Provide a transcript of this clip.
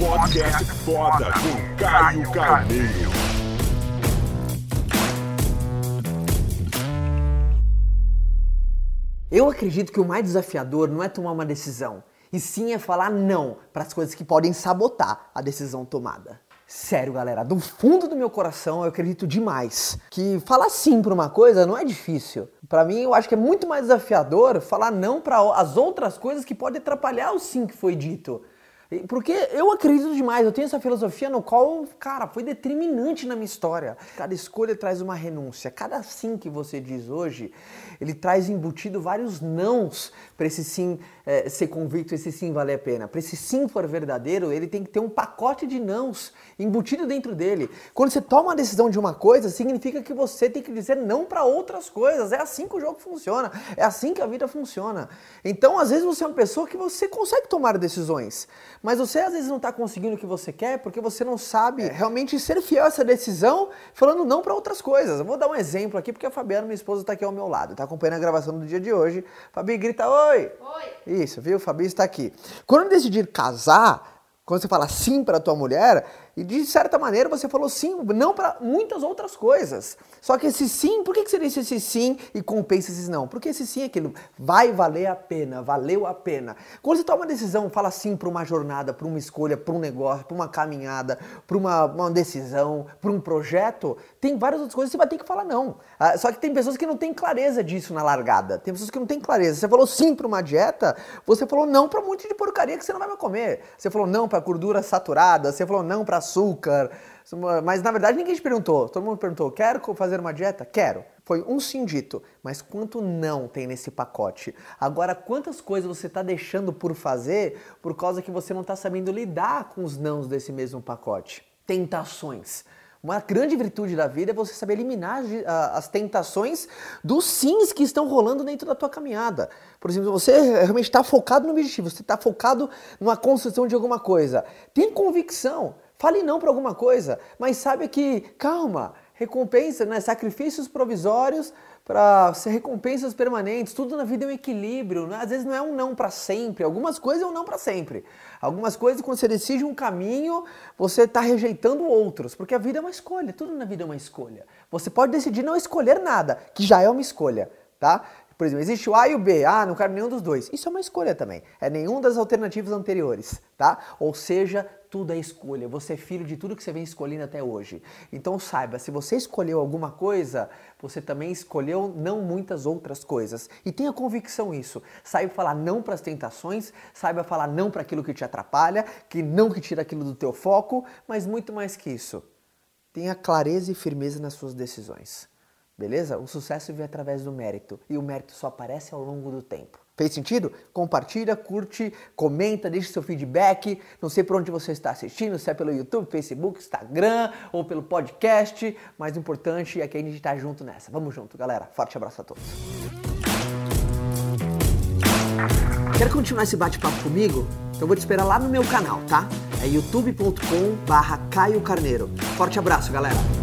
Podcast foda com Caio Carneiro. Eu acredito que o mais desafiador não é tomar uma decisão, e sim é falar não para as coisas que podem sabotar a decisão tomada. Sério, galera, do fundo do meu coração eu acredito demais que falar sim para uma coisa não é difícil. Para mim, eu acho que é muito mais desafiador falar não para as outras coisas que podem atrapalhar o sim que foi dito. Porque eu acredito demais, eu tenho essa filosofia no qual, cara, foi determinante na minha história. Cada escolha traz uma renúncia. Cada sim que você diz hoje, ele traz embutido vários nãos para esse sim é, ser convicto, esse sim valer a pena. Para esse sim for verdadeiro, ele tem que ter um pacote de nãos embutido dentro dele. Quando você toma a decisão de uma coisa, significa que você tem que dizer não para outras coisas. É assim que o jogo funciona. É assim que a vida funciona. Então, às vezes você é uma pessoa que você consegue tomar decisões mas você às vezes não está conseguindo o que você quer porque você não sabe é. realmente ser fiel a essa decisão, falando não para outras coisas. Eu vou dar um exemplo aqui porque a Fabiana, minha esposa, está aqui ao meu lado, está acompanhando a gravação do dia de hoje. Fabi, grita oi! Oi! Isso, viu? Fabi está aqui. Quando eu decidir casar, quando você fala sim para tua mulher, e de certa maneira você falou sim, não para muitas outras coisas. Só que esse sim, por que você disse esse sim e compensa esses não? Porque esse sim é aquilo, vai valer a pena, valeu a pena. Quando você toma uma decisão, fala sim para uma jornada, para uma escolha, para um negócio, para uma caminhada, para uma, uma, decisão, para um projeto, tem várias outras coisas que você vai ter que falar não. Ah, só que tem pessoas que não têm clareza disso na largada. Tem pessoas que não têm clareza. Você falou sim para uma dieta, você falou não para um monte de porcaria que você não vai mais comer. Você falou não para gordura saturada, você falou não para açúcar. Mas na verdade ninguém te perguntou. Todo mundo perguntou: quero fazer uma dieta? Quero. Foi um sim dito. Mas quanto não tem nesse pacote? Agora, quantas coisas você está deixando por fazer por causa que você não está sabendo lidar com os nãos desse mesmo pacote? Tentações. Uma grande virtude da vida é você saber eliminar as tentações dos sims que estão rolando dentro da tua caminhada. Por exemplo, você realmente está focado no objetivo, você está focado numa construção de alguma coisa. Tem convicção. Fale não para alguma coisa, mas sabe que, calma, recompensa, né? sacrifícios provisórios para ser recompensas permanentes. Tudo na vida é um equilíbrio. Né? Às vezes não é um não para sempre. Algumas coisas é um não para sempre. Algumas coisas, quando você decide um caminho, você está rejeitando outros. Porque a vida é uma escolha. Tudo na vida é uma escolha. Você pode decidir não escolher nada, que já é uma escolha. Tá? Por exemplo, existe o A e o B. Ah, não quero nenhum dos dois. Isso é uma escolha também. É nenhum das alternativas anteriores, tá? Ou seja, tudo é escolha. Você é filho de tudo que você vem escolhendo até hoje. Então saiba, se você escolheu alguma coisa, você também escolheu não muitas outras coisas. E tenha convicção isso. Saiba falar não para as tentações, saiba falar não para aquilo que te atrapalha, que não que tira aquilo do teu foco, mas muito mais que isso. Tenha clareza e firmeza nas suas decisões. Beleza? O sucesso vem através do mérito e o mérito só aparece ao longo do tempo. Fez sentido? Compartilha, curte, comenta, deixe seu feedback. Não sei por onde você está assistindo, se é pelo YouTube, Facebook, Instagram ou pelo podcast. Mais importante é que a gente está junto nessa. Vamos junto, galera. Forte abraço a todos. Quer continuar esse bate-papo comigo? Então vou te esperar lá no meu canal, tá? É youtube.com/barra Caio Carneiro. Forte abraço, galera.